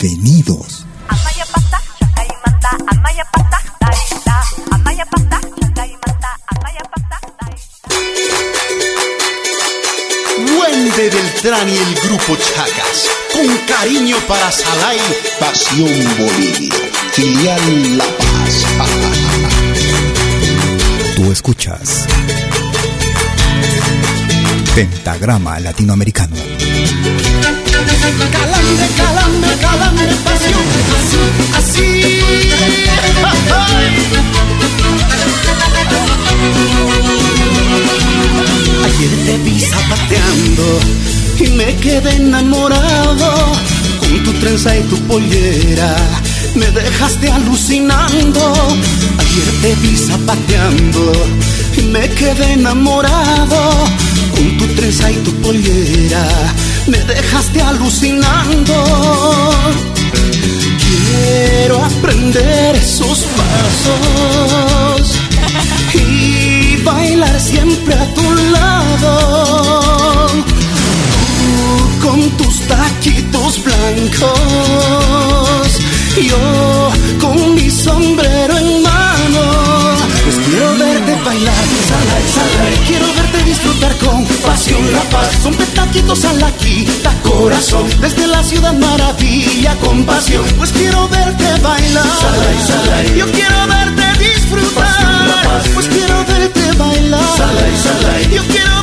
Bienvenidos. Wendy Beltrán y el grupo Chacas, con cariño para Salay, Pasión Bolivia, filial La Paz. Tú escuchas Pentagrama Latinoamericano. Calambre, calambre, calambre, pasión, así, así. Ayer te vi zapateando y me quedé enamorado con tu trenza y tu pollera. Me dejaste alucinando. Ayer te vi zapateando y me quedé enamorado con tu trenza y tu pollera me dejaste alucinando. Quiero aprender esos pasos y bailar siempre a tu lado. Tú con tus taquitos blancos, yo con mi sombrero la paz. Son petaquitos a la quita corazón. Desde la ciudad maravilla con pasión. Pues quiero verte bailar, salai, salai. Yo quiero verte disfrutar. Pues quiero verte bailar, salai. Yo quiero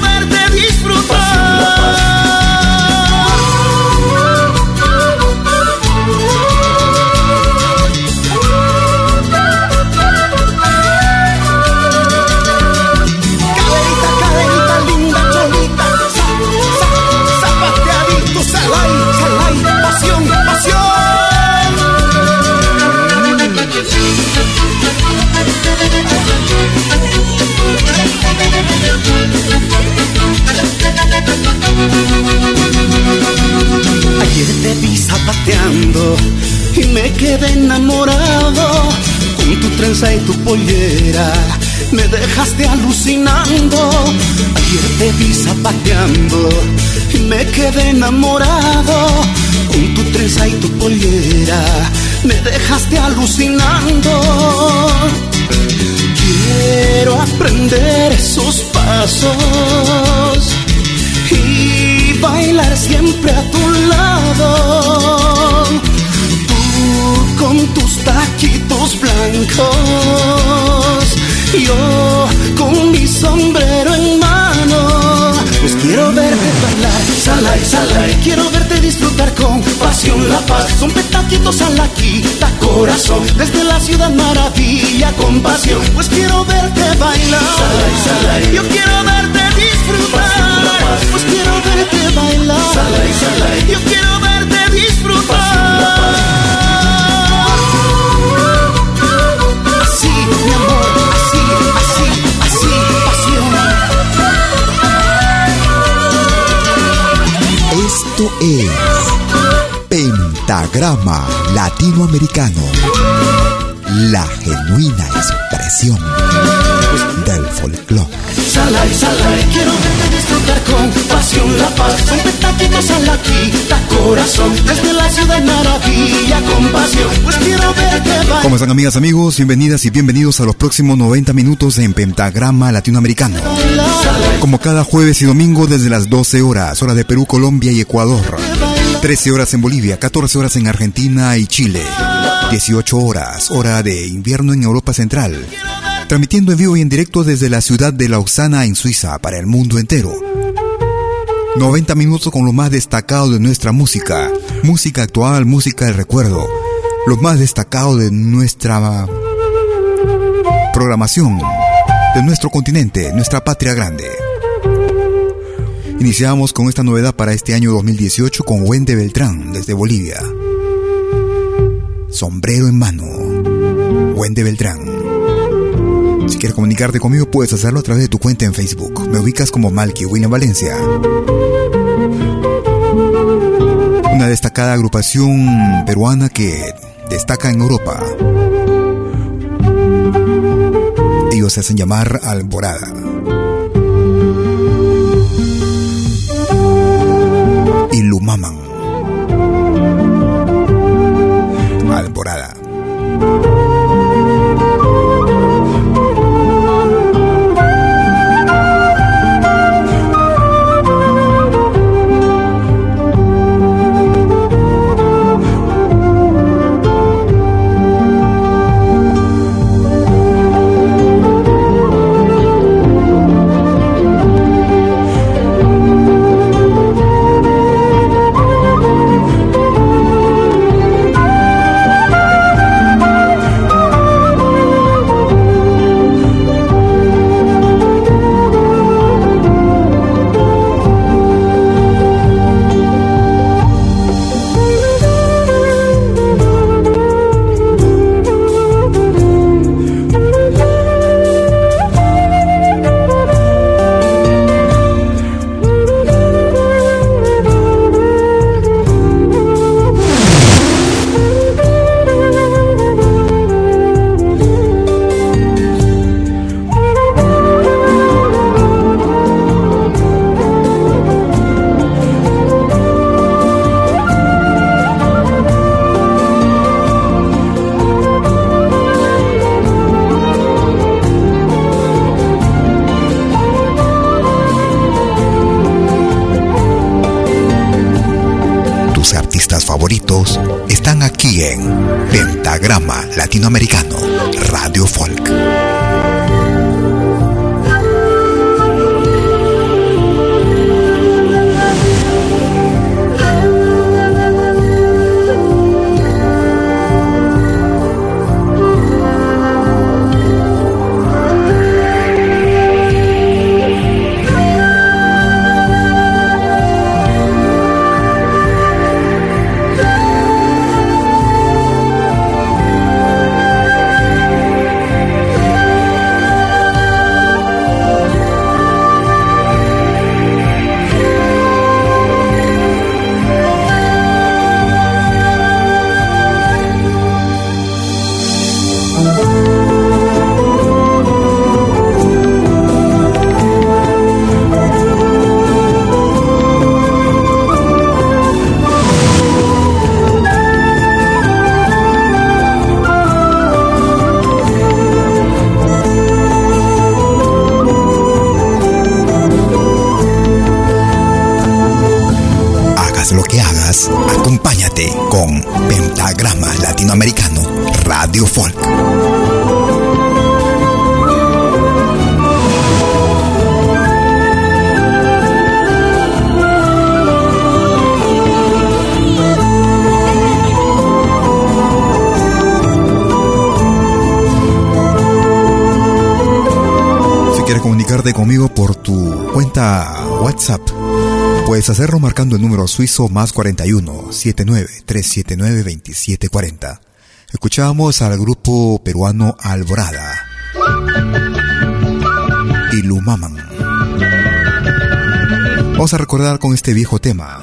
y me quedé enamorado con tu trenza y tu pollera. Me dejaste alucinando. Ayer te vi zapateando y me quedé enamorado con tu trenza y tu pollera. Me dejaste alucinando. Quiero aprender esos pasos y bailar siempre a tu lado. Tú con tus taquitos blancos, yo con mi sombrero en mano. Pues quiero verte bailar, salai, salai. Quiero verte disfrutar con pasión la paz. Son petaquitos a la quita corazón. Desde la ciudad maravilla con pasión. Pues quiero verte bailar, salai, salai. Yo quiero verte disfrutar. Pues quiero verte bailar. Yo quiero verte disfrutar. Así, mi amor, así, así, así, pasión. Esto es Pentagrama Latinoamericano. La genuina expresión del folclore. Salai, salai, quiero disfrutar con pasión la paz. Son petaquitos a la quita corazón, desde la ciudad maravilla con pasión. Pues quiero verte bailar. ¿Cómo están amigas, amigos? Bienvenidas y bienvenidos a los próximos 90 minutos en Pentagrama Latinoamericano. Como cada jueves y domingo desde las 12 horas, hora de Perú, Colombia y Ecuador. 13 horas en Bolivia, 14 horas en Argentina y Chile. 18 horas, hora de invierno en Europa Central. Transmitiendo en vivo y en directo desde la ciudad de Lausana en Suiza para el mundo entero. 90 minutos con lo más destacado de nuestra música. Música actual, música del recuerdo. Lo más destacado de nuestra programación. De nuestro continente, nuestra patria grande. Iniciamos con esta novedad para este año 2018 con Wende Beltrán desde Bolivia. Sombrero en mano. Wende Beltrán. Si quieres comunicarte conmigo puedes hacerlo a través de tu cuenta en Facebook. Me ubicas como Malky William Valencia. Una destacada agrupación peruana que destaca en Europa. Ellos se hacen llamar Alborada. Pentagrama comunicarte conmigo por tu cuenta WhatsApp, puedes hacerlo marcando el número suizo más 41 79 379 2740. Escuchamos al grupo peruano Alborada. Y Lumaman. Vamos a recordar con este viejo tema.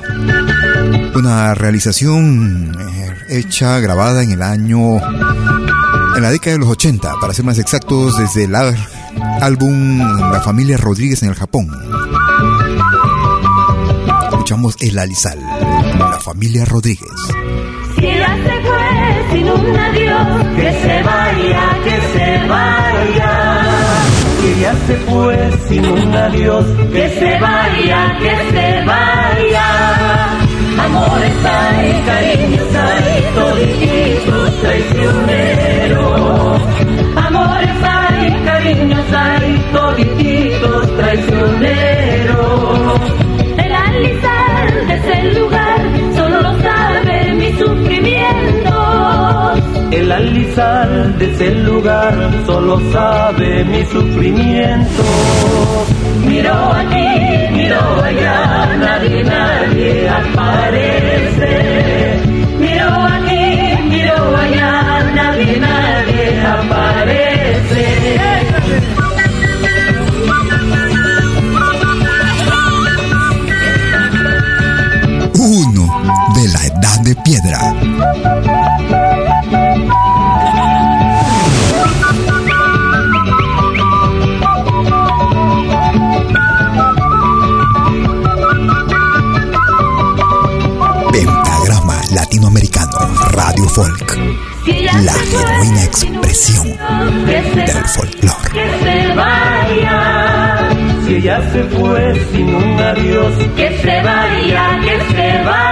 Una realización eh, hecha, grabada en el año En la década de los 80, para ser más exactos, desde el álbum La familia Rodríguez en el Japón. Escuchamos El Alizal, la familia Rodríguez. Si ella se fue sin un adiós, que se vaya, que se vaya. Si ella se fue sin un adiós, que se vaya, que se vaya. Amores hay, cariños hay, todititos traicioneros. Amores hay, cariños hay, todititos traicioneros. El alisar de ese lugar solo lo sabe mi sufrimiento. El alisar de ese lugar solo sabe mi sufrimiento. Miro aquí, miro allá, nadie, nadie aparece. Miro aquí, miro allá, nadie, nadie aparece. De piedra. Pentagrama Latinoamericano Radio Folk. La genuina expresión del folclore. Que se vaya, Si ella se fue sin un adiós, que se vaya, que se vaya.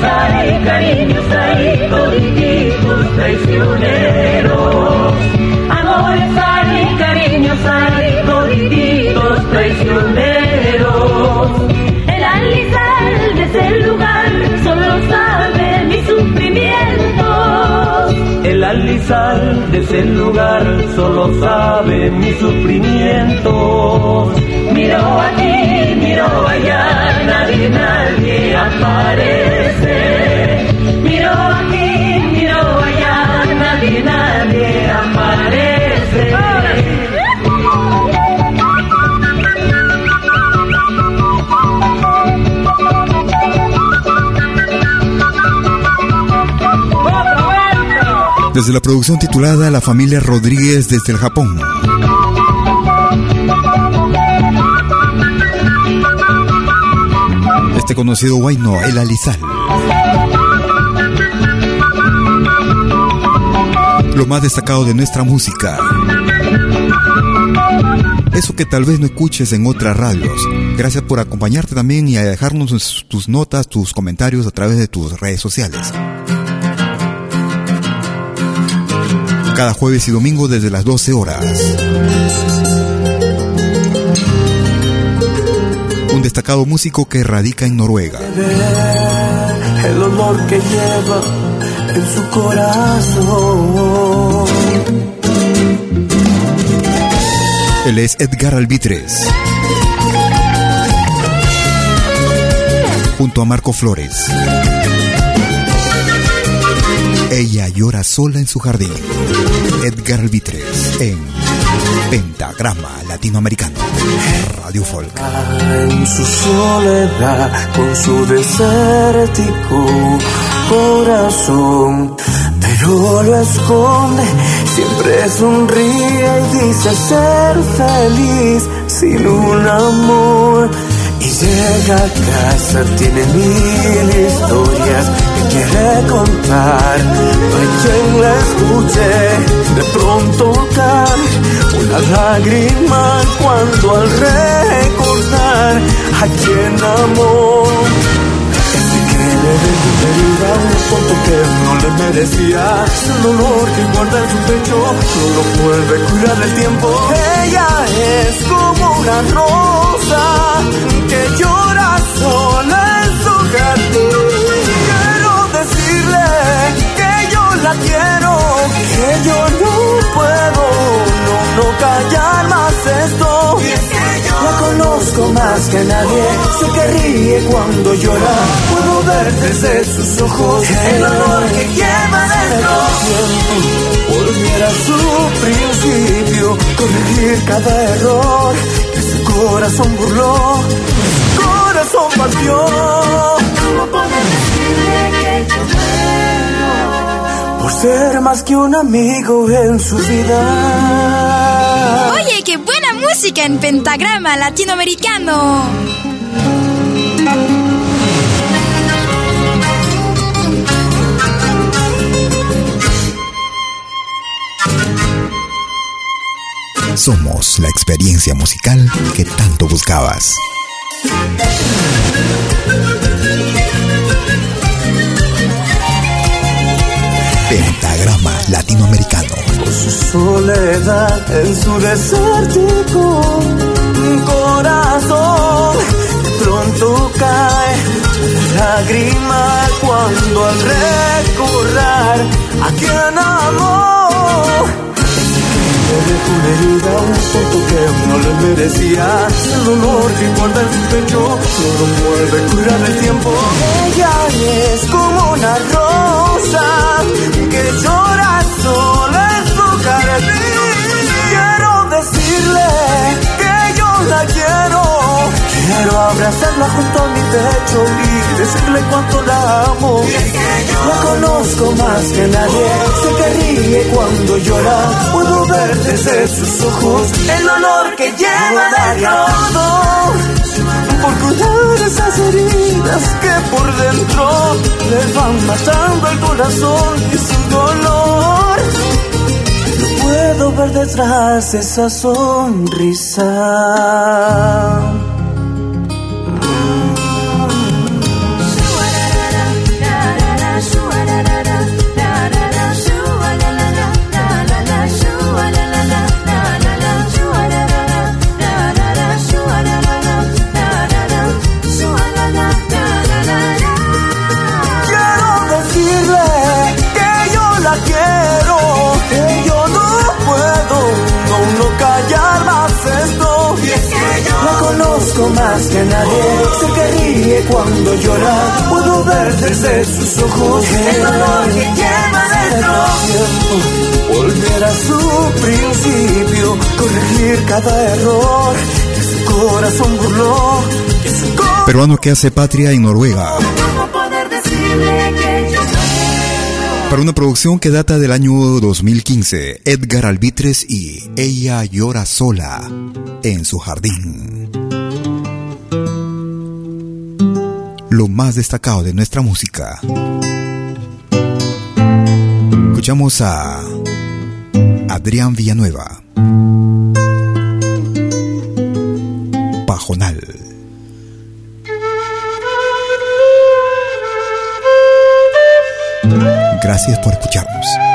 Hay, cariños hay, todititos traicioneros. Amores hay, cariños hay, todititos traicioneros. El alisal de ese lugar solo sabe mi sufrimiento. el alisal de ese lugar solo sabe mi sufrimiento. Miro aquí, miro allá, nadie, nadie aparece. Desde la producción titulada La familia Rodríguez desde el Japón. Este conocido guayno, el alizal. Lo más destacado de nuestra música. Eso que tal vez no escuches en otras radios. Gracias por acompañarte también y dejarnos tus- tus notas, tus comentarios a través de tus redes sociales. Cada jueves y domingo desde las 12 horas. Un destacado músico que radica en Noruega. El olor que lleva en su corazón. Él es Edgar Albitres. Junto a Marco Flores. Ella llora sola en su jardín. Edgar Albitres en Pentagrama Latinoamericano. Radio Folk. En su soledad, con su desértico corazón, pero lo esconde, siempre sonríe y dice ser feliz sin un amor. Y llega a casa, tiene mil historias que quiere contar. No hay quien la escuche, de pronto cae una lágrima cuando al recordar a quien amó. Dejó una herida, un tonto que no le merecía. El dolor que guarda en su pecho, no lo puede curar el tiempo. Ella es como una rosa que nadie, sé que ríe cuando llora. Puedo ver desde sus ojos el olor que lleva dentro. Volver a su principio, corregir cada error que su corazón burló, su corazón partió. ¿Cómo decirle que yo por ser más que un amigo en su vida. Oye, qué buena música en pentagrama latinoamericano. Somos la experiencia musical que tanto buscabas. Pentagrama Latinoamericano. Su soledad en su desértico corazón pronto cae lágrima cuando al recordar a quien amó una herida, un tonto que no le merecía. El dolor que guarda en su pecho no lo puede curar el tiempo. Ella es como una rosa que llora sola. Quiero decirle que yo la quiero Quiero abrazarla junto a mi pecho y decirle cuánto la amo. La conozco más que nadie, sé que ríe cuando llora. Puedo ver desde sus ojos el dolor que lleva dentro. Por cuidar esas heridas que por dentro le van matando el corazón y su dolor. Puedo ver detrás esa sonrisa. Nadie. Sé que ríe cuando llora. Puedo ver desde sus ojos el dolor que lleva dentro. Volver a su principio, corregir cada error que su corazón burló. Peruano que hace patria en Noruega. Para una producción que data del año 2015, Edgar Albitres y Ella llora sola en su jardín. Lo más destacado de nuestra música. Escuchamos a Adrián Villanueva. Pajonal. Gracias por escucharnos.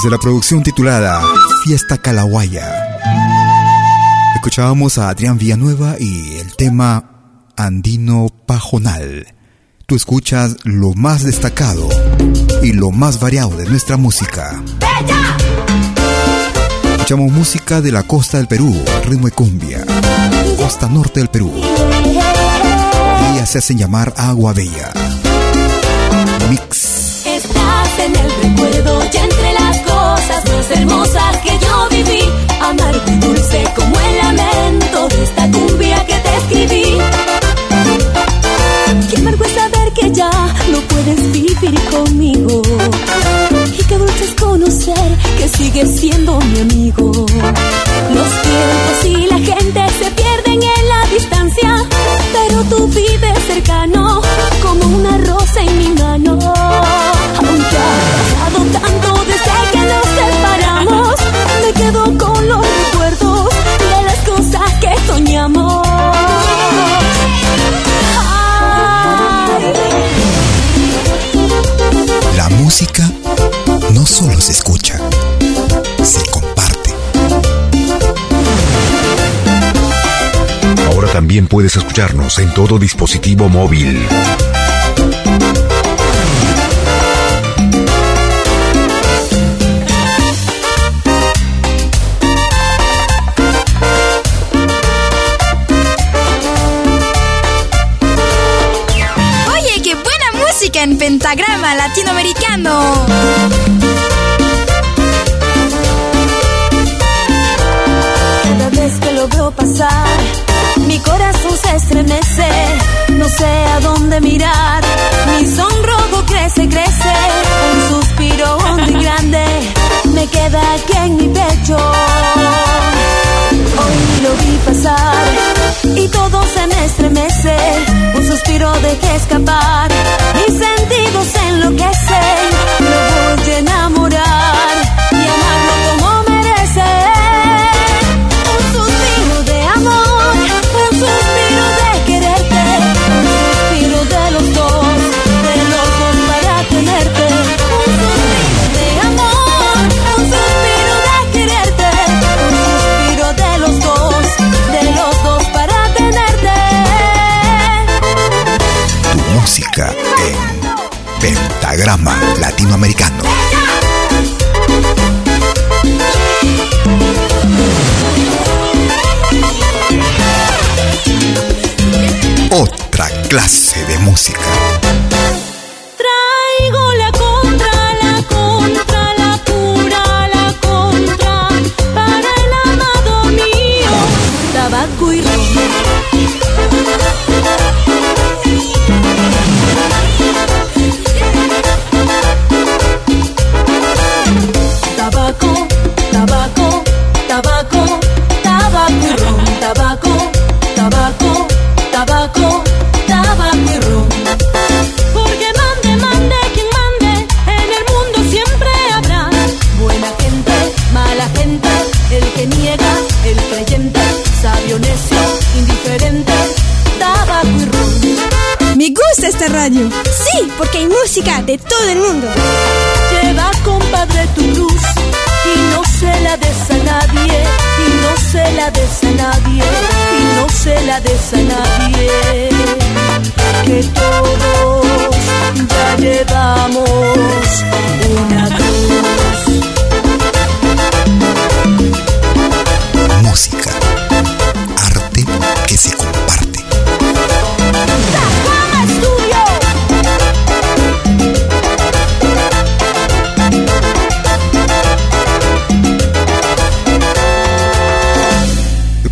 Desde la producción titulada Fiesta Calahuaya, escuchábamos a Adrián Villanueva y el tema Andino Pajonal. Tú escuchas lo más destacado y lo más variado de nuestra música. Escuchamos música de la costa del Perú, ritmo y cumbia, costa norte del Perú. Ellas se hacen llamar Agua Bella. Mix. Más hermosas que yo viví. Amargo y dulce como el lamento de esta cumbia que te escribí. Qué amargo es saber que ya no puedes vivir conmigo. Y qué dulce es conocer que sigues siendo mi amigo. Los tiempos y la gente se pierden en la distancia, pero tú vives cercano como una rosa también puedes escucharnos en todo dispositivo móvil. Oye, qué buena música en pentagrama latinoamericano. Mirar. Mi sonrojo crece, crece. Un suspiro hondo y grande me queda aquí en mi pecho. Hoy lo vi pasar y todo se me estremece. Un suspiro dejé escapar. Mis sentidos se enloquecen. Latinoamericano. Otra clase de música. Música de todo el mundo. Lleva, compadre, tu cruz y no se la des a nadie, y no se la des a nadie, y no se la des a nadie. Que todos ya llevamos una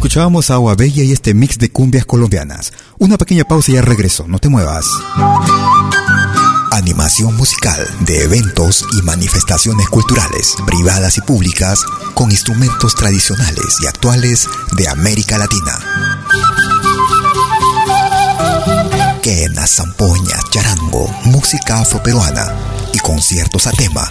Escuchábamos Agua Bella y este mix de cumbias colombianas. Una pequeña pausa y ya regreso, no te muevas. Animación musical de eventos y manifestaciones culturales, privadas y públicas, con instrumentos tradicionales y actuales de América Latina. Quena, zampoña, charango, música afroperuana y conciertos a tema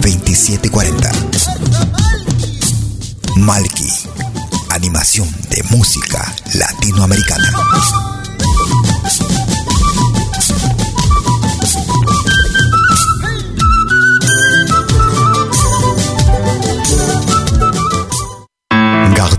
2740. Malky, animación de música latinoamericana.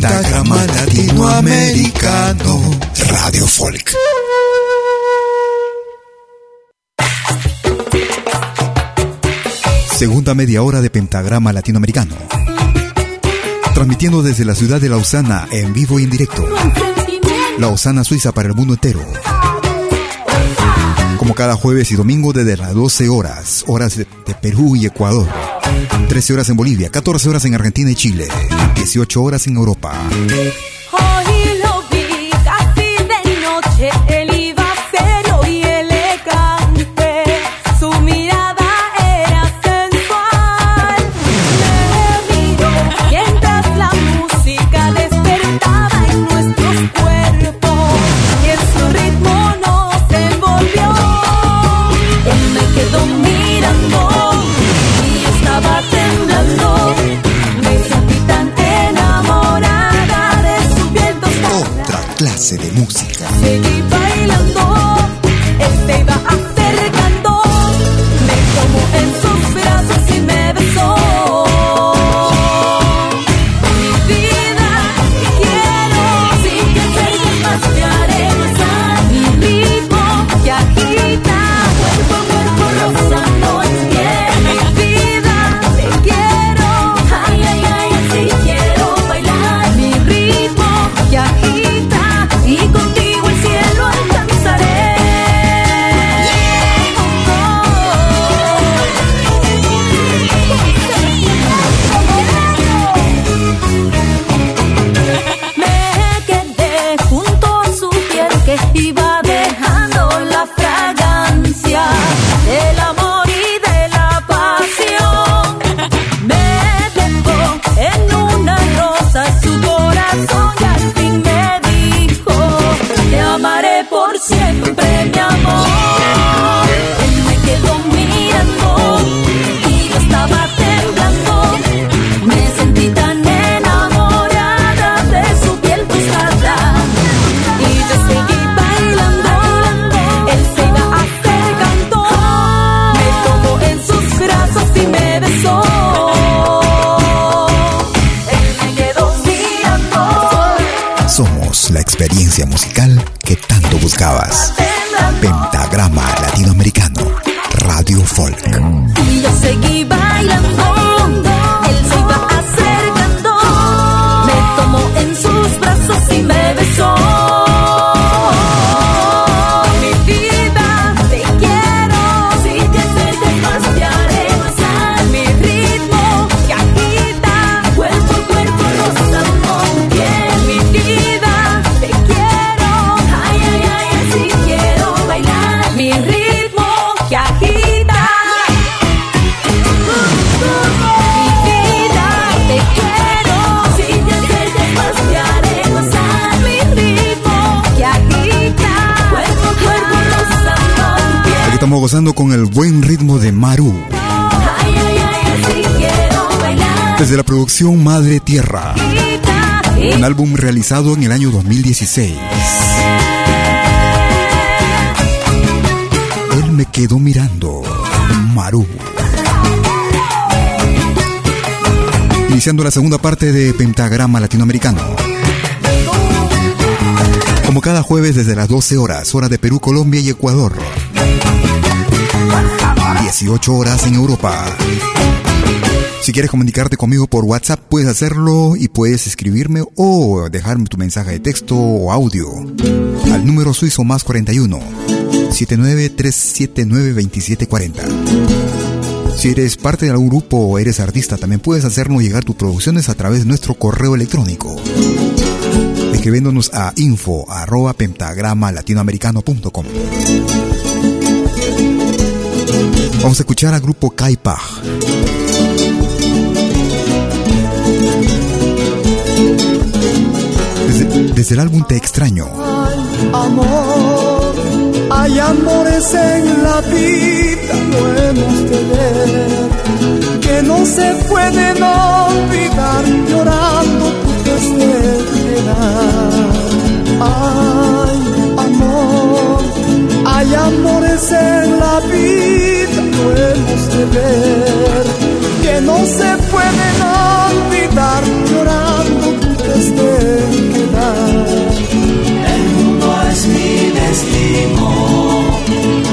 Pentagrama Latinoamericano Folk. Segunda media hora de Pentagrama Latinoamericano. Transmitiendo desde la ciudad de Lausana en vivo y en directo. Lausana, Suiza para el mundo entero. Como cada jueves y domingo desde las 12 horas, horas de Perú y Ecuador. 13 horas en Bolivia, 14 horas en Argentina y Chile, 18 horas en Europa. De música. Gozando con el buen ritmo de Maru. Desde la producción Madre Tierra. Un álbum realizado en el año 2016. Él me quedó mirando. Maru. Iniciando la segunda parte de Pentagrama Latinoamericano. Como cada jueves desde las 12 horas, hora de Perú, Colombia y Ecuador. 18 horas en Europa. Si quieres comunicarte conmigo por WhatsApp, puedes hacerlo y puedes escribirme o dejarme tu mensaje de texto o audio al número suizo más 41 79379 2740. Si eres parte de algún grupo o eres artista, también puedes hacernos llegar tus producciones a través de nuestro correo electrónico. Escribiéndonos a info arroba pentagrama latinoamericano.com. Vamos a escuchar al grupo Kaipaj. Desde, desde el álbum Te extraño. amor. Hay amores en la vida, no hemos de ver, que no se pueden olvidar llorando tu tristeza. Ay, amor, hay amores en la vida, que no se pueden olvidar llorando tú desde quedar. El mundo es mi destino,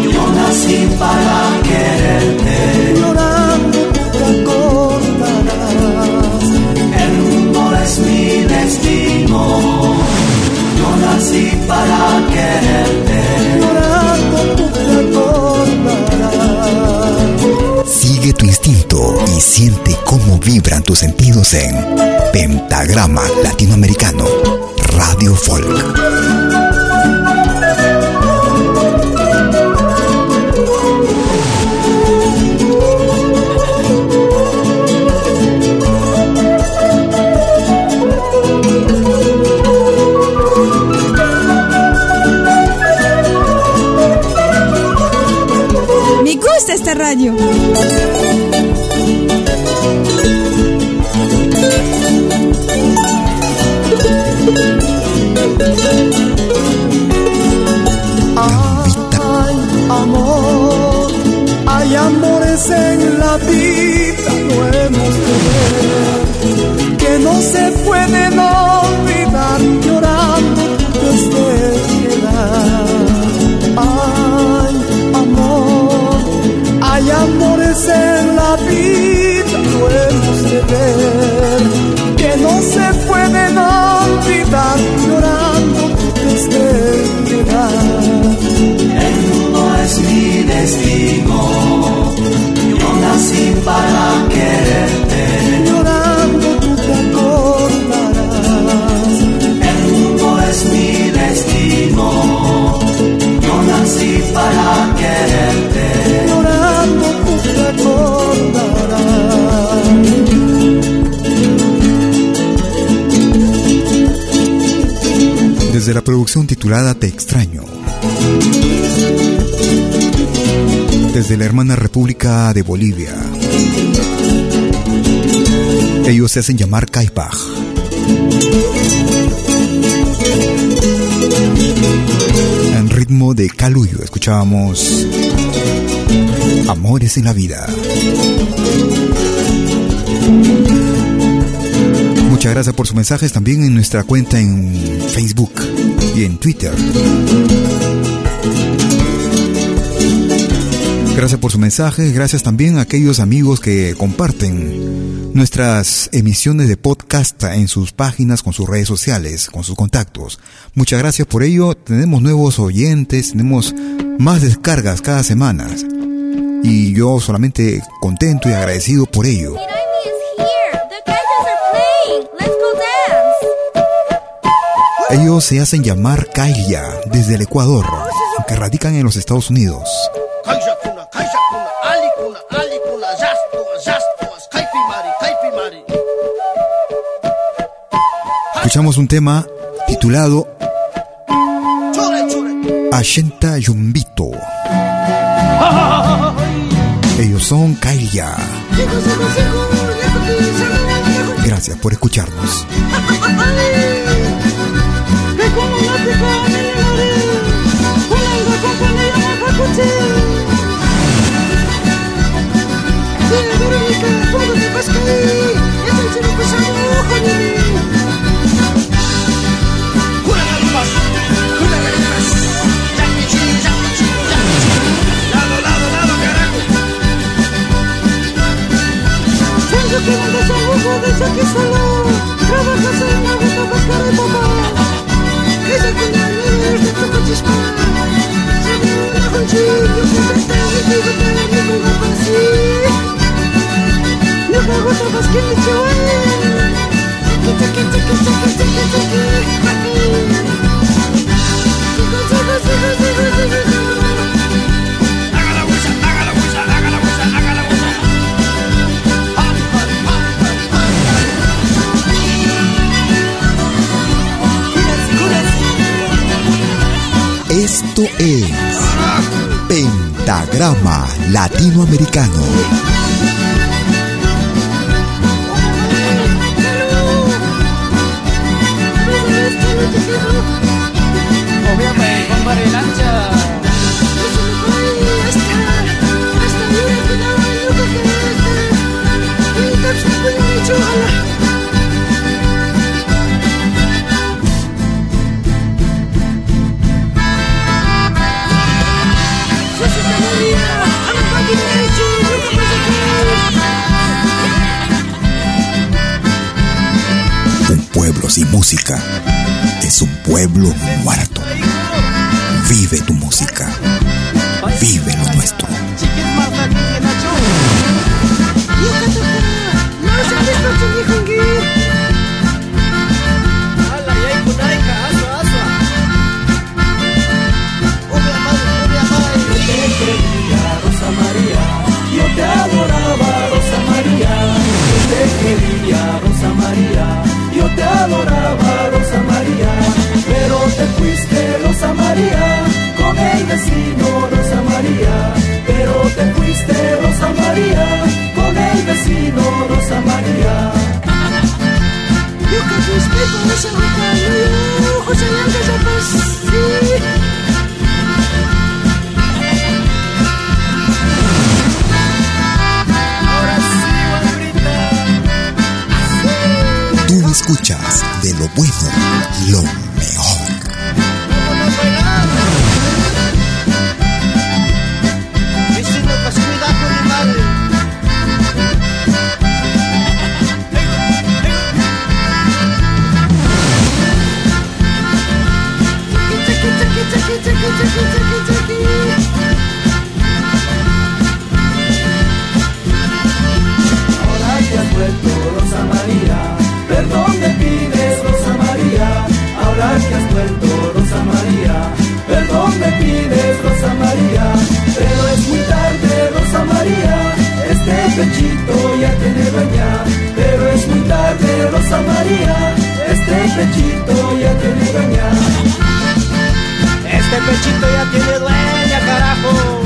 yo nací para quererte. Llorando te acordarás. El mundo es mi destino, yo nací para quererte. Tu instinto y siente cómo vibran tus sentidos en Pentagrama Latinoamericano, Radio Folk. radio. En la vida, no hemos de ver, que no se pueden olvidar llorando tu quedar. Hay amores en la vida, no hemos de ver, que no se pueden olvidar llorando tu tristeza. El mundo es mi destino, Desde la producción titulada Te extraño. Desde la hermana República de Bolivia. Ellos se hacen llamar Kaipaj. En ritmo de Caluyo escuchábamos Amores en la vida. Muchas gracias por sus mensajes también en nuestra cuenta en Facebook y en Twitter. Gracias por su mensaje, gracias también a aquellos amigos que comparten nuestras emisiones de podcast en sus páginas, con sus redes sociales, con sus contactos. Muchas gracias por ello. Tenemos nuevos oyentes, tenemos más descargas cada semana y yo solamente contento y agradecido por ello. Ellos se hacen llamar Kaya desde el Ecuador, aunque radican en los Estados Unidos. Escuchamos un tema titulado Ashenta Yumbito. Ellos son Kailia. Gracias por escucharnos. Trabajas en la gusta buscar de papá. Ella que la niña es de tu chispa. Esto es Pentagrama Latinoamericano. música es un pueblo muerto. Vive tu música. Vívelo. Te adoraba, Rosa María, pero te fuiste, Rosa María, con el vecino, Rosa María, pero te fuiste, Rosa María, con el vecino, Rosa María. Yo que te explico, Rosa María, José Ángel, escuchas de lo bueno, lo mejor. Que has vuelto, Rosa María, perdón me pides, Rosa María. Pero es muy tarde, Rosa María, este pechito ya tiene dueña. Pero es muy tarde, Rosa María, este pechito ya tiene dueña. Este pechito ya tiene dueña, carajo.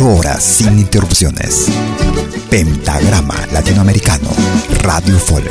24 horas sin interrupciones. Pentagrama Latinoamericano. Radio Folk.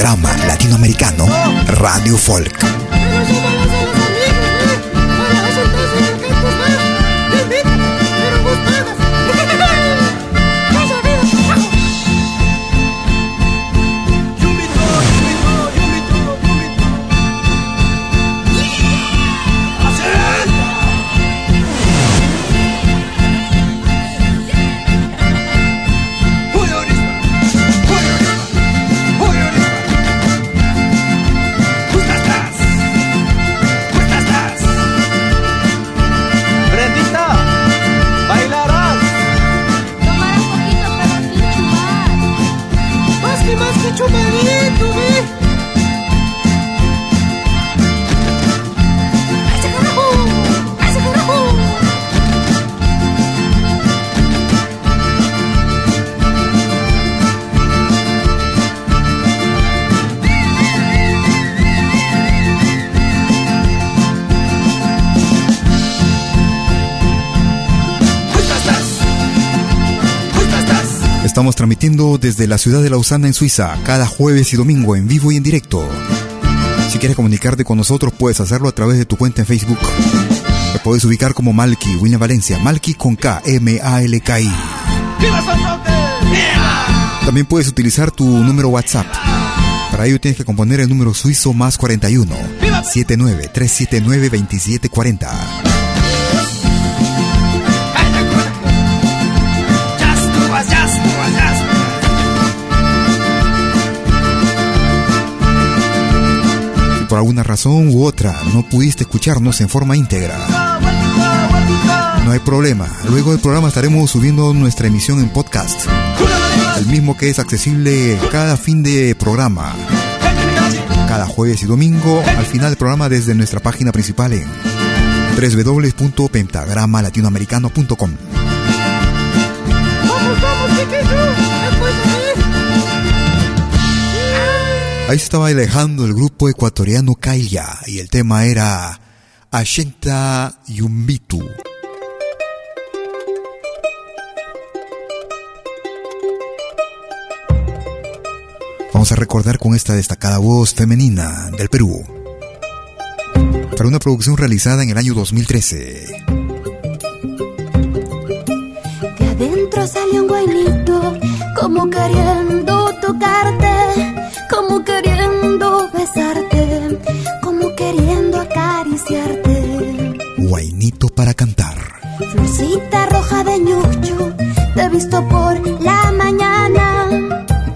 Pentagrama Latinoamericano. Radio Folk. Desde la ciudad de Lausana en Suiza, cada jueves y domingo en vivo y en directo. Si quieres comunicarte con nosotros, puedes hacerlo a través de tu cuenta en Facebook. Te puedes ubicar como Malky, William Valencia, Malky con K, M-A-L-K-I. También puedes utilizar tu número WhatsApp. Para ello tienes que componer el número suizo más 41 79 379 2740. Por alguna razón u otra no pudiste escucharnos en forma íntegra. No hay problema, luego del programa estaremos subiendo nuestra emisión en podcast, el mismo que es accesible cada fin de programa, cada jueves y domingo al final del programa desde nuestra página principal en www.pentagramalatinoamericano.com. Ahí estaba alejando el grupo ecuatoriano Kaya y el tema era Ashenta Yumbitu. Vamos a recordar con esta destacada voz femenina del Perú. Para una producción realizada en el año 2013. De adentro salió un guainito, como queriendo tocarte Guainito para cantar. Florcita roja de ñucho, te he visto por la mañana.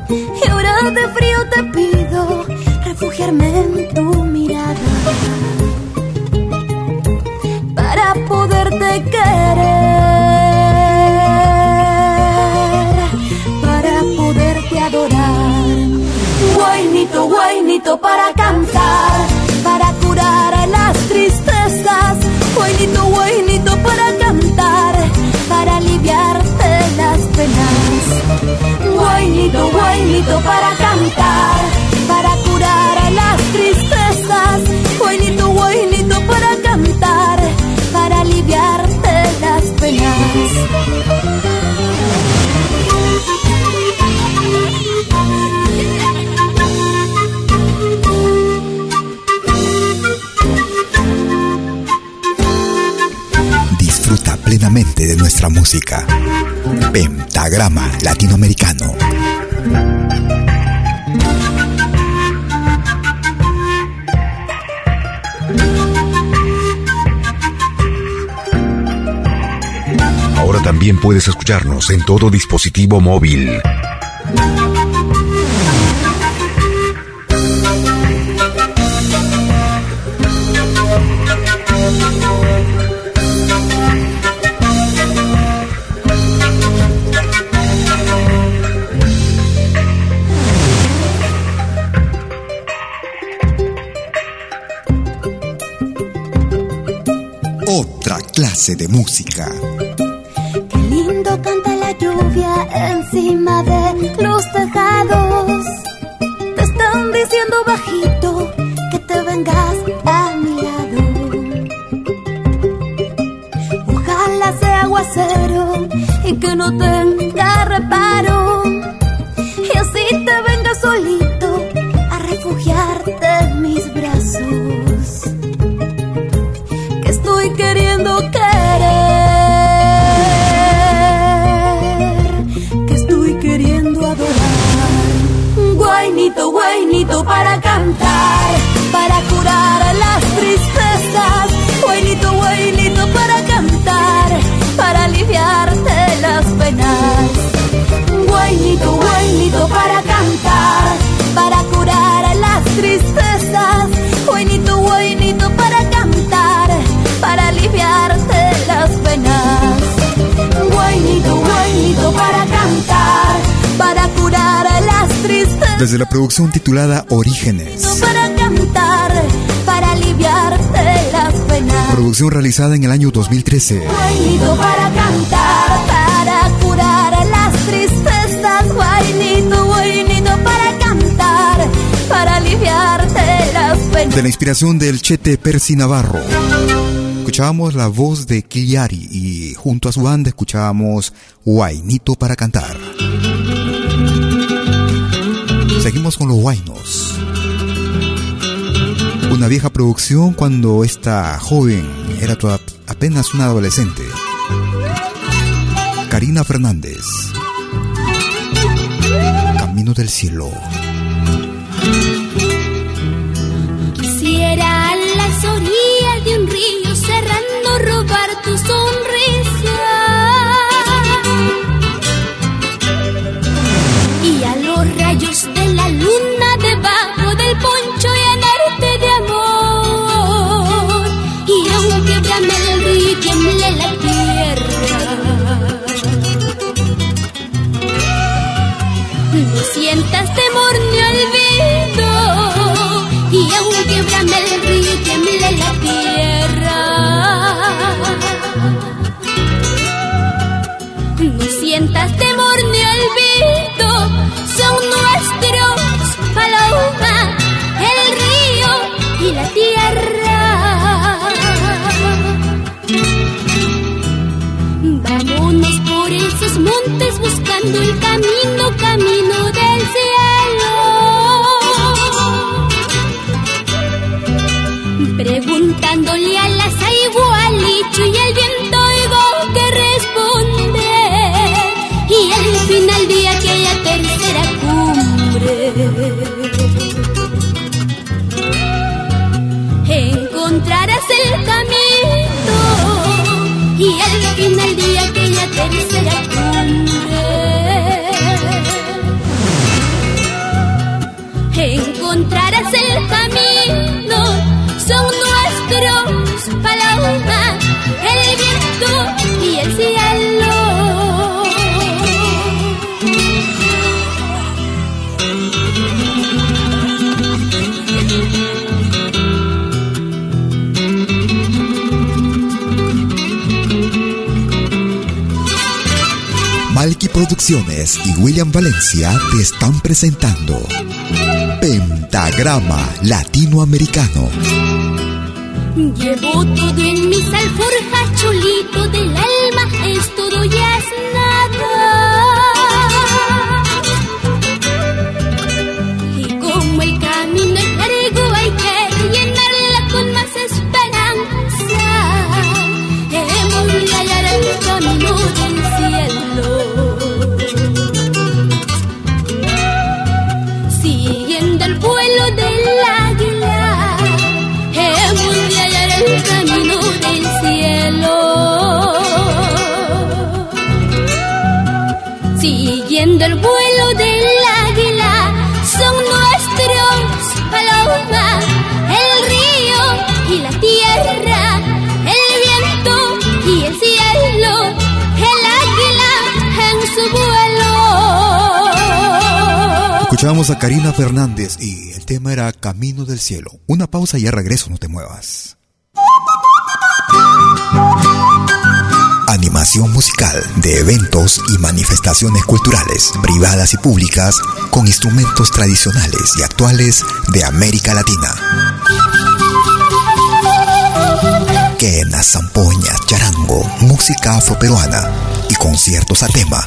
Y ahora de frío te pido refugiarme en tu mirada. Para poderte querer. guainito, guainito para cantar, Guainito, guainito para cantar, para aliviarte las penas. Guainito, guainito para cantar, para curar las tristezas. Guainito música. Pentagrama Latinoamericano. Ahora también puedes escucharnos en todo dispositivo móvil. De música. Qué lindo canta la lluvia encima de los tejados. Te están diciendo bajito que te vengas cantar, desde la producción titulada Orígenes. Para cantar, para aliviarte las penas. Producción realizada en el año 2013. Guainito para cantar, para curar las tristezas. Guainito, guainito para cantar, para aliviarte las penas. De la inspiración del Chete Percy Navarro. Escuchábamos la voz de Kiliari y junto a su banda escuchábamos Guainito para cantar. Seguimos con los guainos. Una vieja producción cuando esta joven era apenas una adolescente. Karina Fernández. Camino del cielo. Producciones y William Valencia te están presentando Pentagrama Latinoamericano. Llevo todo en mis alforjas, chulito del Escuchábamos a Karina Fernández y el tema era Camino del Cielo. Una pausa y ya regreso, no te muevas. Animación musical de eventos y manifestaciones culturales, privadas y públicas, con instrumentos tradicionales y actuales de América Latina. Quena, zampoña, charango, música afroperuana y conciertos a tema.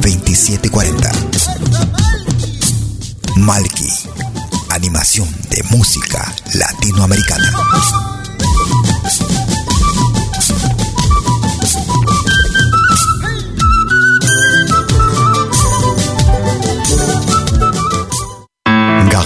2740. Malki, animación de música latinoamericana.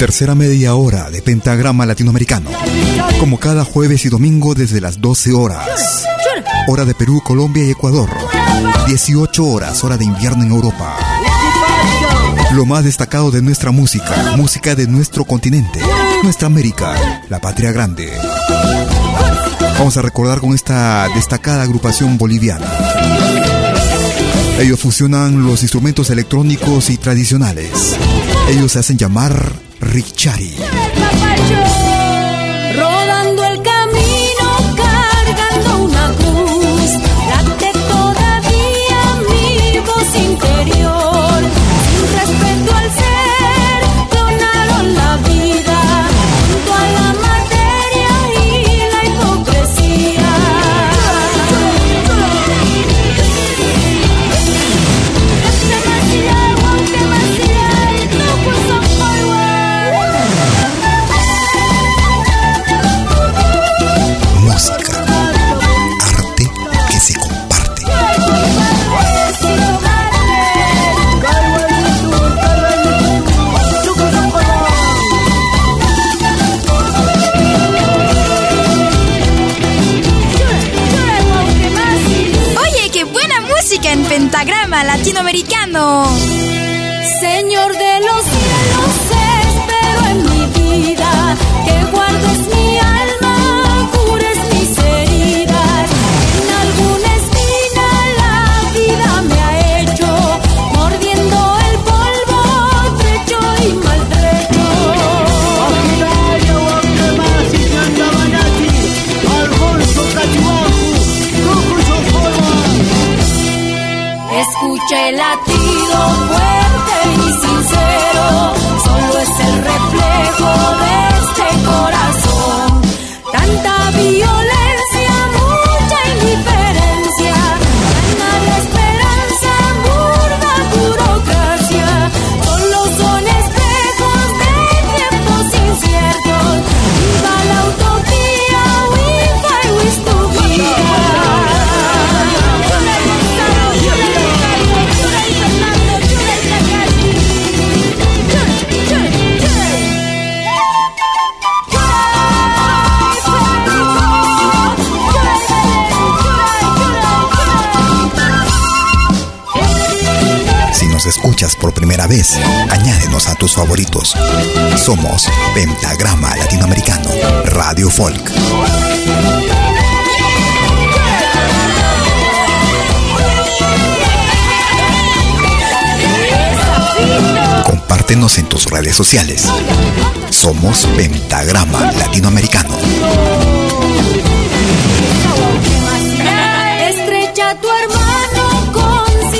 Tercera media hora de Pentagrama Latinoamericano. Como cada jueves y domingo desde las 12 horas. Hora de Perú, Colombia y Ecuador. 18 horas, hora de invierno en Europa. Lo más destacado de nuestra música, música de nuestro continente, nuestra América, la patria grande. Vamos a recordar con esta destacada agrupación boliviana. Ellos fusionan los instrumentos electrónicos y tradicionales. Ellos se hacen llamar Richari. Latinoamericano. Por primera vez, añádenos a tus favoritos. Somos Pentagrama Latinoamericano, Radio Folk. Compártenos en tus redes sociales. Somos Pentagrama Latinoamericano. Estrecha tu hermano con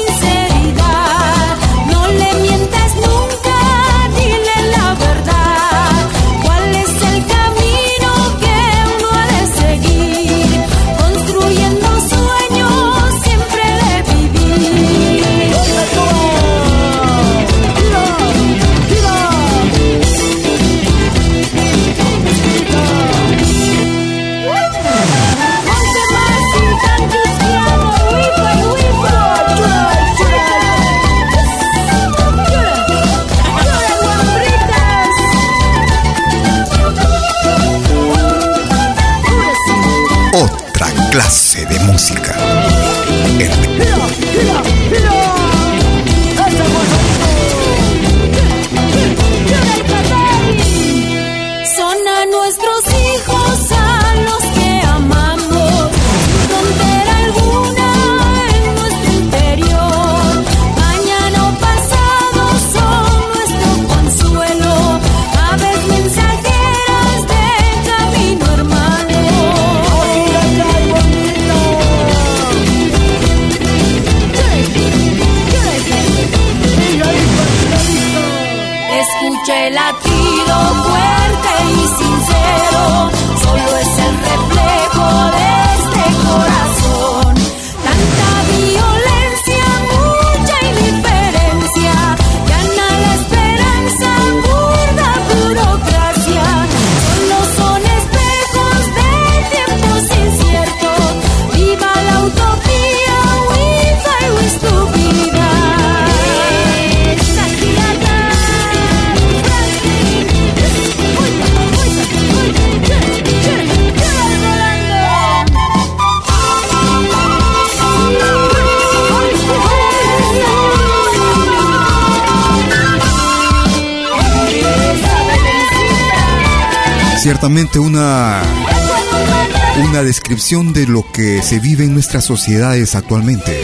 de lo que se vive en nuestras sociedades actualmente.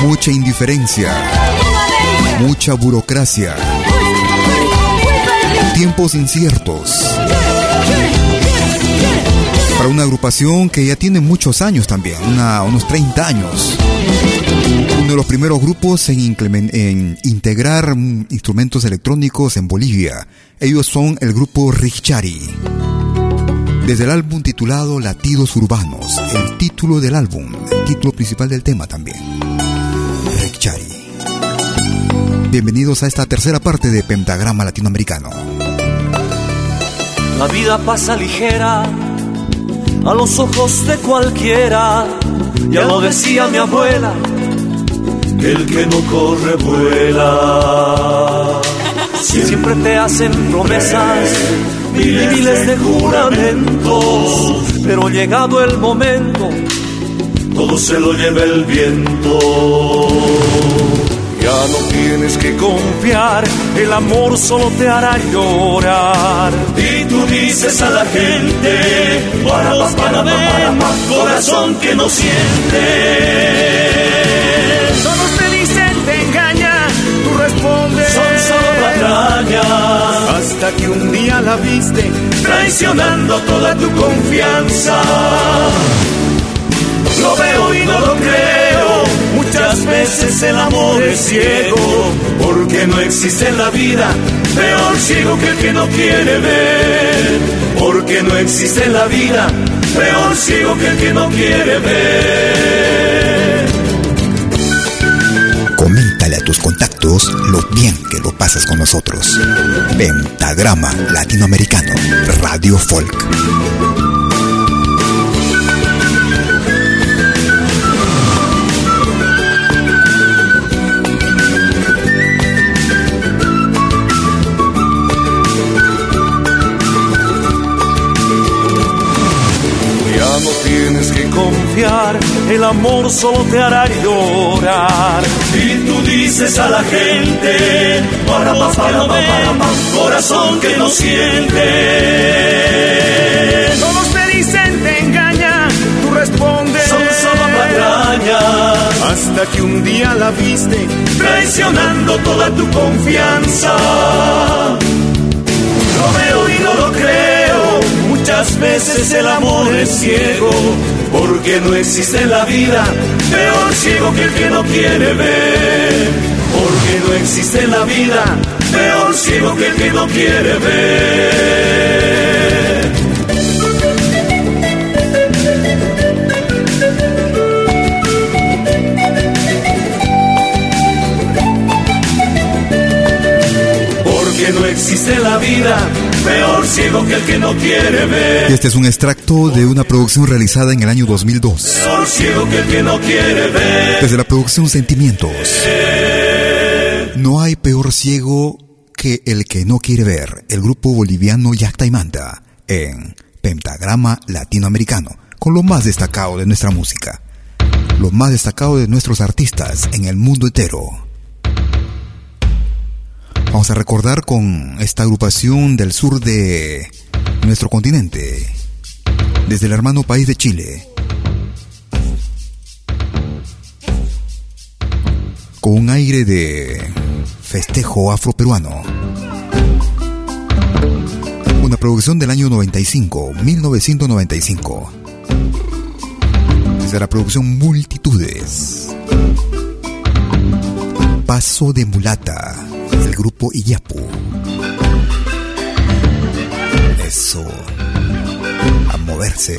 Mucha indiferencia, mucha burocracia, tiempos inciertos. Para una agrupación que ya tiene muchos años también, unos 30 años. Uno de los primeros grupos en, en integrar mm, instrumentos electrónicos en Bolivia. Ellos son el grupo Richari. Desde el álbum titulado Latidos Urbanos, el título del álbum, el título principal del tema también. Richari. Bienvenidos a esta tercera parte de Pentagrama Latinoamericano. La vida pasa ligera a los ojos de cualquiera. Ya lo decía mi abuela, que el que no corre vuela. Siempre te hacen promesas y miles de juramentos, pero llegado el momento, todo se lo lleva el viento. Ya no tienes que confiar, el amor solo te hará llorar. Y tú dices a la gente, para, para, para, corazón que no siente. Todos te dicen, te engañan, tú respondes. Son solo patrañas. Que un día la viste, traicionando toda tu confianza. Lo veo y no lo creo. Muchas veces el amor es ciego, porque no existe en la vida peor ciego que el que no quiere ver. Porque no existe en la vida peor ciego que el que no quiere ver. Contactos lo bien que lo pasas con nosotros. Pentagrama Latinoamericano, Radio Folk. El amor solo te hará llorar. Y tú dices a la gente, para, para, para, para, corazón que no siente. Todos te dicen, te engañan, tú respondes. Son solo patrañas. Hasta que un día la viste, traicionando toda tu confianza. Lo veo y no lo creo, muchas veces el amor es ciego porque no existe la vida peor ciego que el que no quiere ver. Porque no existe la vida peor ciego que el que no quiere ver. Porque no existe la vida peor ciego que el que no quiere ver. Este es un extracto de una producción realizada en el año 2002. Peor ciego que el que no quiere ver. Desde la producción Sentimientos. No hay peor ciego que el que no quiere ver. El grupo boliviano Yacta y Manta en Pentagrama Latinoamericano, con lo más destacado de nuestra música. Lo más destacado de nuestros artistas en el mundo entero. Vamos a recordar con esta agrupación del sur de nuestro continente, desde el hermano país de Chile, con un aire de festejo afroperuano. Una producción del año 95, 1995. Desde la producción Multitudes. Paso de mulata el grupo Iyapu. Eso. A moverse.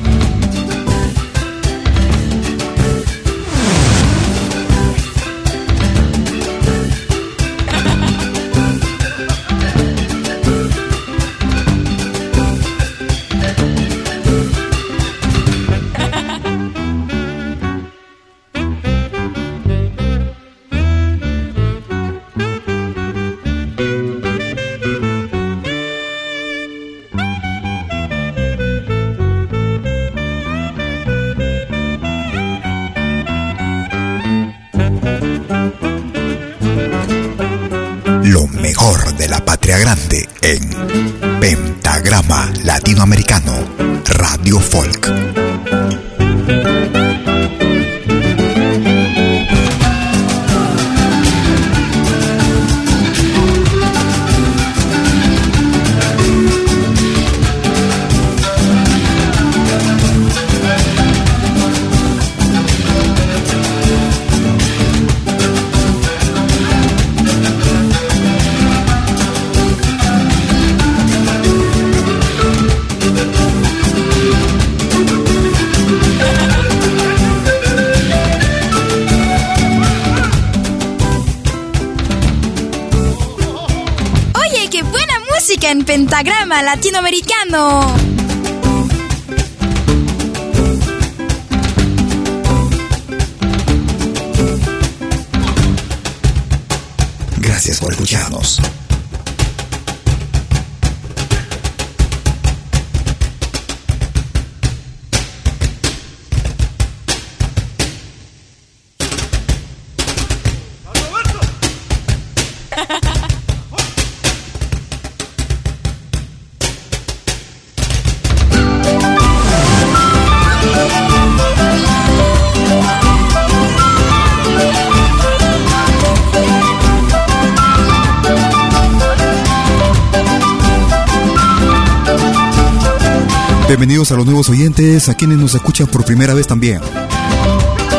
A quienes nos escuchan por primera vez también.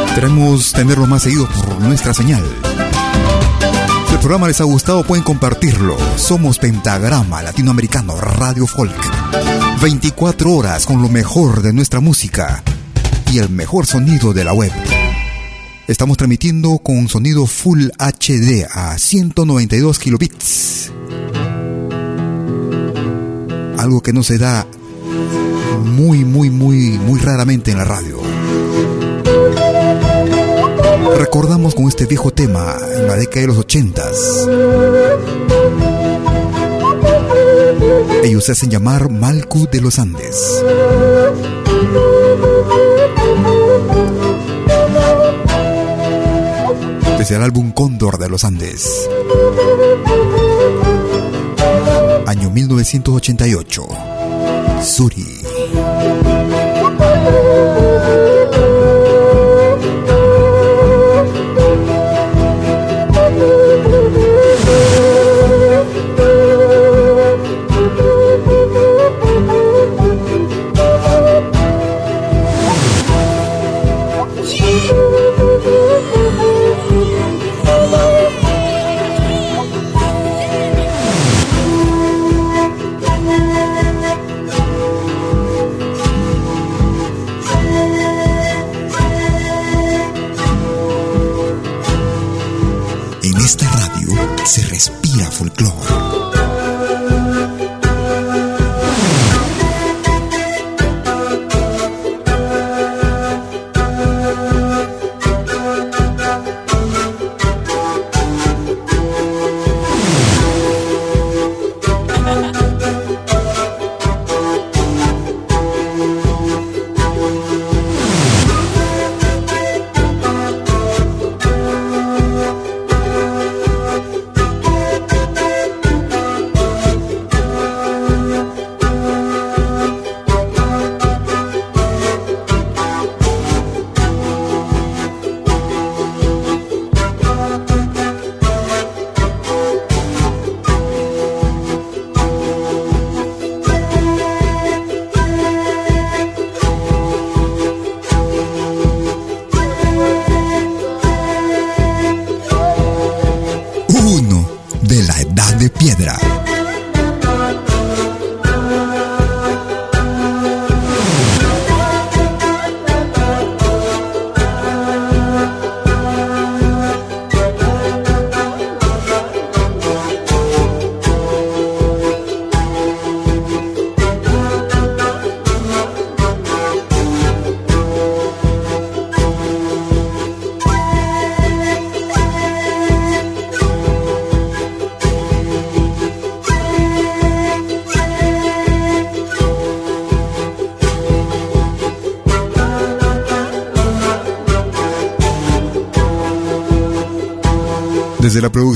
Esperemos tenerlos más seguidos por nuestra señal. Si el programa les ha gustado, pueden compartirlo. Somos Pentagrama Latinoamericano Radio Folk. 24 horas con lo mejor de nuestra música y el mejor sonido de la web. Estamos transmitiendo con sonido Full HD a 192 kilobits. Algo que no se da muy, muy, muy, muy raramente en la radio. Recordamos con este viejo tema en la década de los ochentas. Ellos se hacen llamar Malcu de los Andes. Desde el álbum Cóndor de los Andes. Año 1988. Suri. Thank you.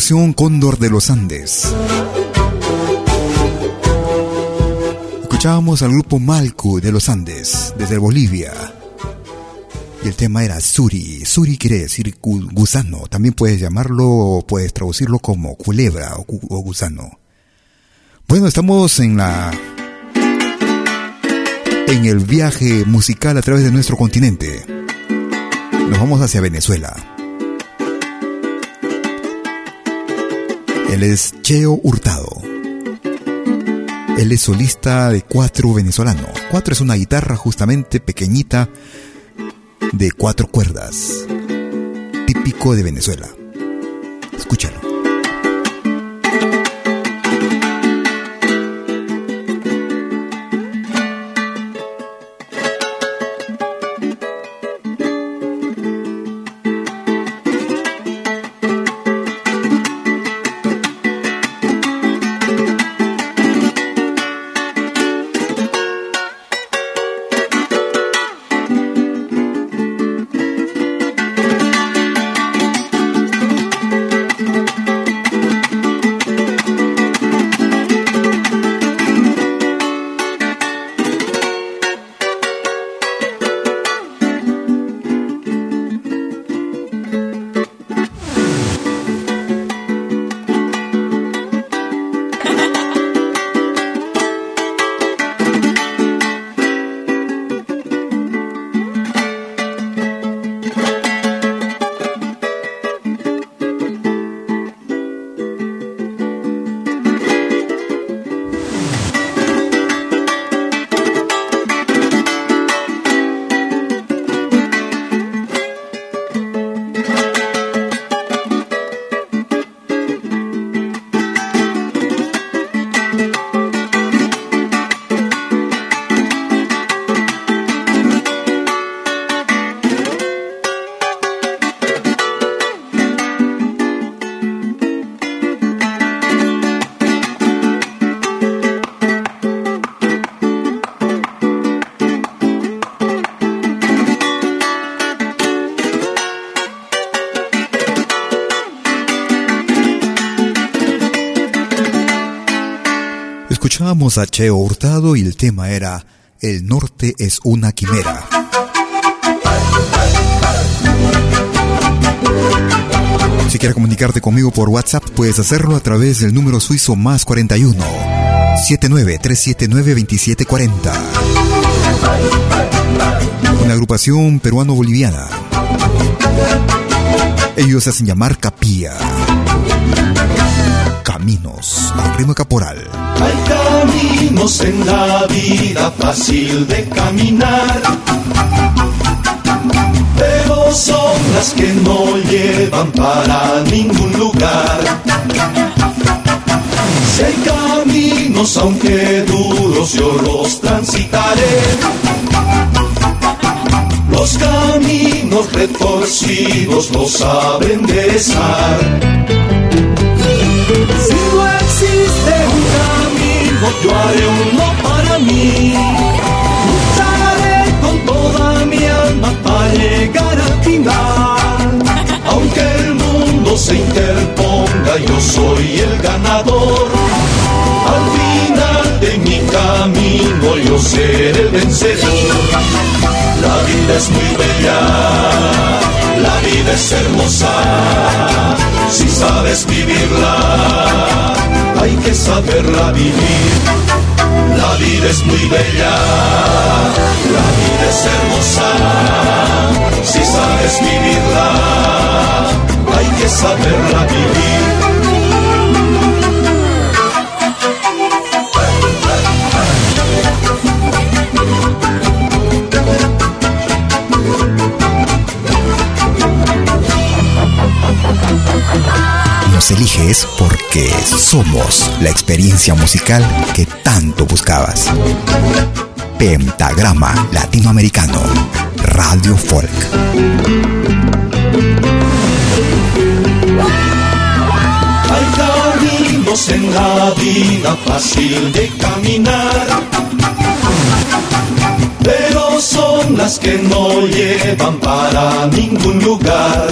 Cóndor de los Andes. Escuchábamos al grupo Malcu de los Andes, desde Bolivia. Y el tema era Suri. Suri quiere decir gusano. También puedes llamarlo, puedes traducirlo como culebra o, o gusano. Bueno, estamos en la en el viaje musical a través de nuestro continente. Nos vamos hacia Venezuela. Él es Cheo Hurtado. Él es solista de cuatro venezolano. Cuatro es una guitarra justamente pequeñita de cuatro cuerdas. Típico de Venezuela. Escúchalo. Escuchábamos a Cheo Hurtado y el tema era El norte es una quimera. Si quieres comunicarte conmigo por WhatsApp, puedes hacerlo a través del número suizo más 41 79 379 2740. Una agrupación peruano-boliviana. Ellos se hacen llamar Capilla. Caminos, el ritmo caporal. En la vida fácil de caminar, pero son las que no llevan para ningún lugar. Si hay caminos, aunque duros, yo los transitaré. Los caminos retorcidos los saben enderezar. Yo haré uno para mí. Lucharé con toda mi alma para llegar al final. Aunque el mundo se interponga, yo soy el ganador. Al final de mi camino, yo seré el vencedor. La vida es muy bella, la vida es hermosa. Si sabes vivirla, hay que saberla vivir. La vida es muy bella, la vida es hermosa. Si sabes vivirla, hay que saberla vivir. Eliges porque somos la experiencia musical que tanto buscabas. Pentagrama Latinoamericano, Radio Folk. Hay caminos en la vida fácil de caminar, pero son las que no llevan para ningún lugar.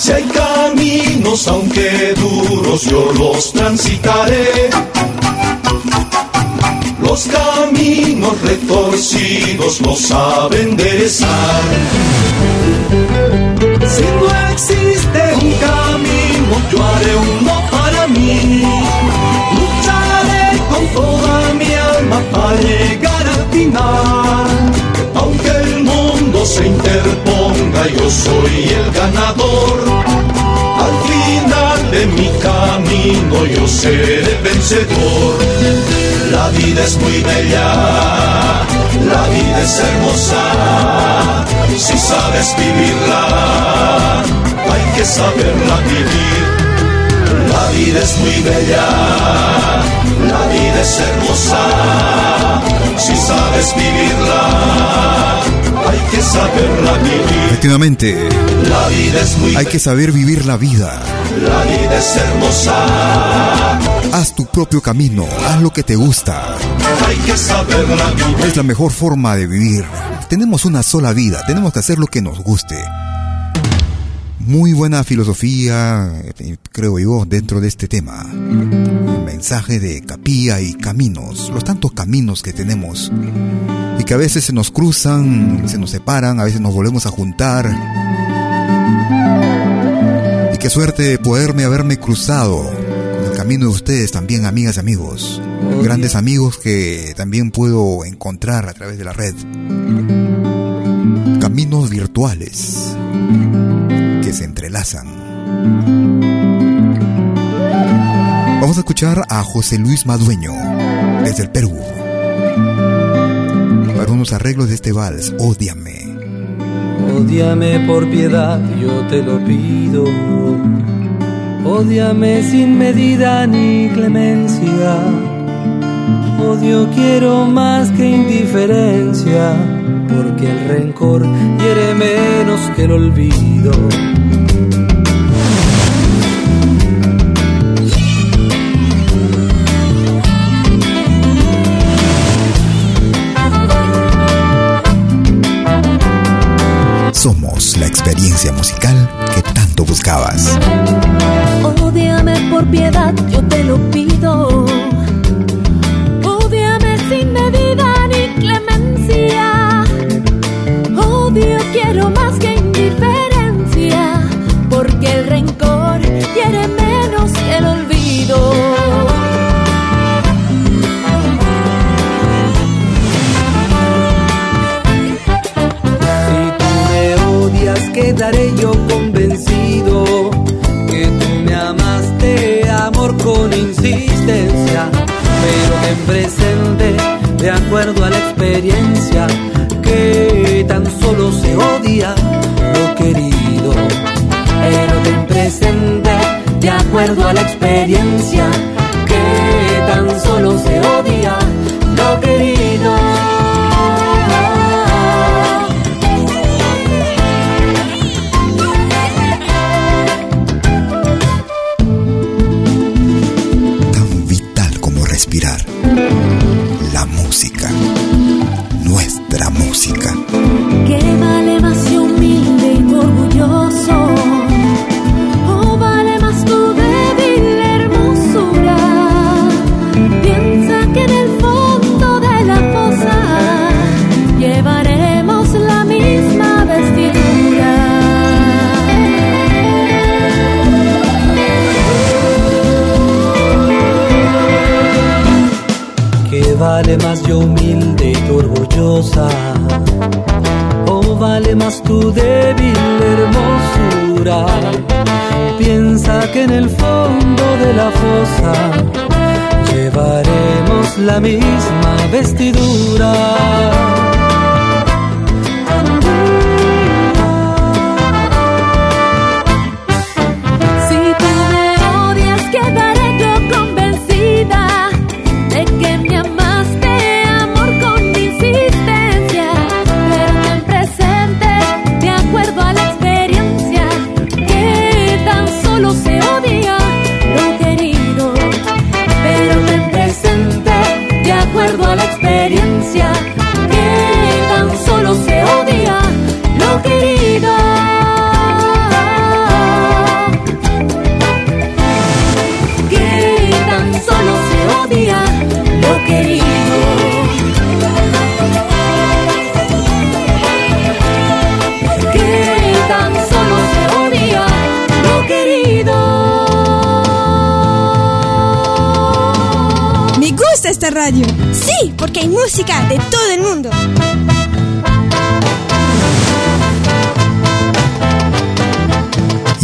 Si hay caminos, aunque duros, yo los transitaré. Los caminos retorcidos no saben enderezar. Si no existe un camino, yo haré uno para mí. Lucharé con toda mi alma para llegar al final. Mundo se interponga, yo soy el ganador. Al final de mi camino, yo seré vencedor. La vida es muy bella, la vida es hermosa. Si sabes vivirla, hay que saberla vivir. La vida es muy bella, la vida es hermosa. Si sabes vivirla, hay que saberla vivir. Efectivamente, La vida es muy hay que saber vivir la vida. la vida es hermosa. Haz tu propio camino, haz lo que te gusta. Hay que saberla vivir. Es la mejor forma de vivir. Tenemos una sola vida, tenemos que hacer lo que nos guste. Muy buena filosofía, eh, creo yo, dentro de este tema. El mensaje de capilla y caminos, los tantos caminos que tenemos y que a veces se nos cruzan, se nos separan, a veces nos volvemos a juntar. Y qué suerte poderme haberme cruzado con el camino de ustedes también, amigas y amigos. Grandes amigos que también puedo encontrar a través de la red. Caminos virtuales que se entrelazan. Vamos a escuchar a José Luis Madueño desde el Perú para unos arreglos de este vals, Ódiame. Ódiame por piedad, yo te lo pido. Ódiame sin medida ni clemencia. Odio quiero más que indiferencia, porque el rencor hiere menos que el olvido. Somos la experiencia musical que tanto buscabas.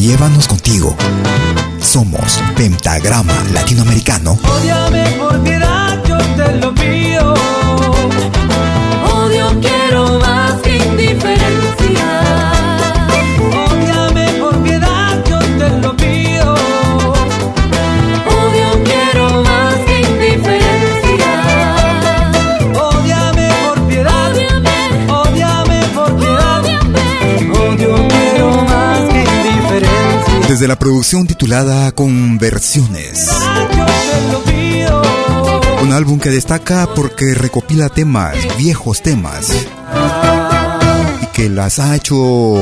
Llévanos contigo. Somos Pentagrama Latinoamericano. Desde la producción titulada Conversiones. Un álbum que destaca porque recopila temas, viejos temas, y que las ha hecho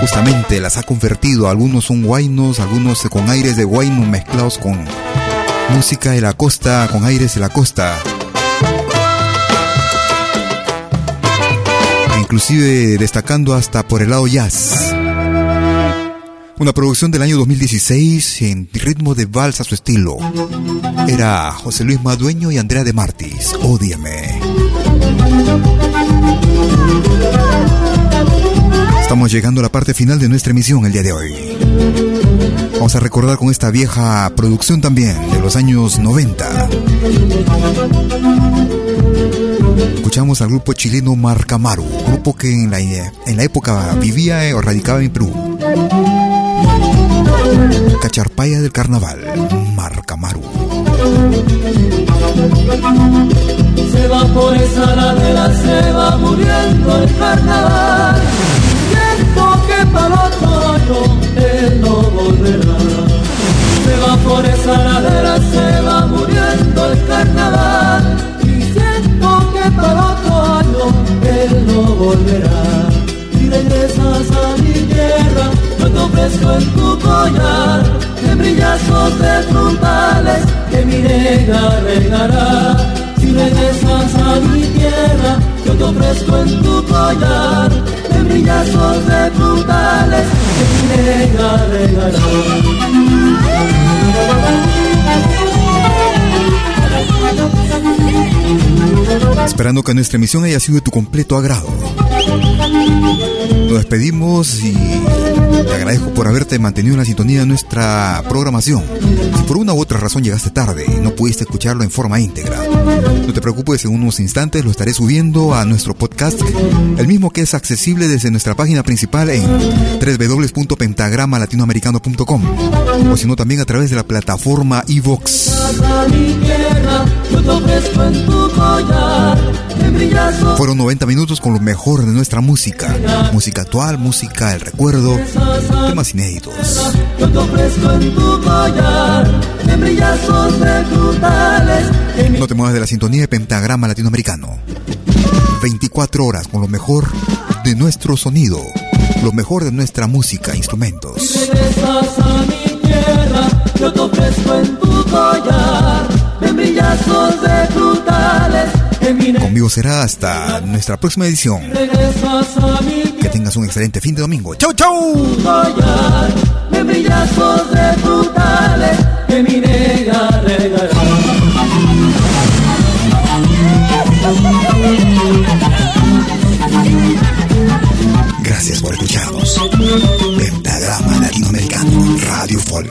justamente las ha convertido. Algunos son guainos, algunos con aires de guayno mezclados con música de la costa, con aires de la costa. inclusive destacando hasta por el lado jazz. Una producción del año 2016 en ritmo de vals a su estilo. Era José Luis Madueño y Andrea de Martis. Ódiame. Estamos llegando a la parte final de nuestra emisión el día de hoy. Vamos a recordar con esta vieja producción también de los años 90. Escuchamos al grupo chileno Marcamaru, grupo que en la, en la época vivía o radicaba en Perú. Cacharpaya del Carnaval, Marcamaru. Se va por esa ladera, se va muriendo el carnaval. Siento que para otro año él no volverá. Se va por esa ladera, se va muriendo el carnaval. Y siento que para otro año él no volverá. Ofrezco en tu collar de brillazos de fruntales que mi negra regará. Si regresas a mi tierra, yo te ofrezco en tu collar de brillazos de fruntales que mi negra regará. Esperando que nuestra emisión haya sido de tu completo agrado. Nos despedimos y te agradezco por haberte mantenido en la sintonía de nuestra programación. Si por una u otra razón llegaste tarde y no pudiste escucharlo en forma íntegra, no te preocupes, en unos instantes lo estaré subiendo a nuestro podcast, el mismo que es accesible desde nuestra página principal en www.pentagramalatinoamericano.com o si no también a través de la plataforma iVox. Fueron 90 minutos con lo mejor de nuestra música, música actual, música del recuerdo, temas inéditos. No te muevas de la sintonía de Pentagrama Latinoamericano. 24 horas con lo mejor de nuestro sonido, lo mejor de nuestra música, instrumentos. frutales. Conmigo será hasta nuestra próxima edición. Que tengas un excelente fin de domingo. ¡Chau, chau! Gracias por escucharnos. Pentagrama Latinoamericano, Radio Folk.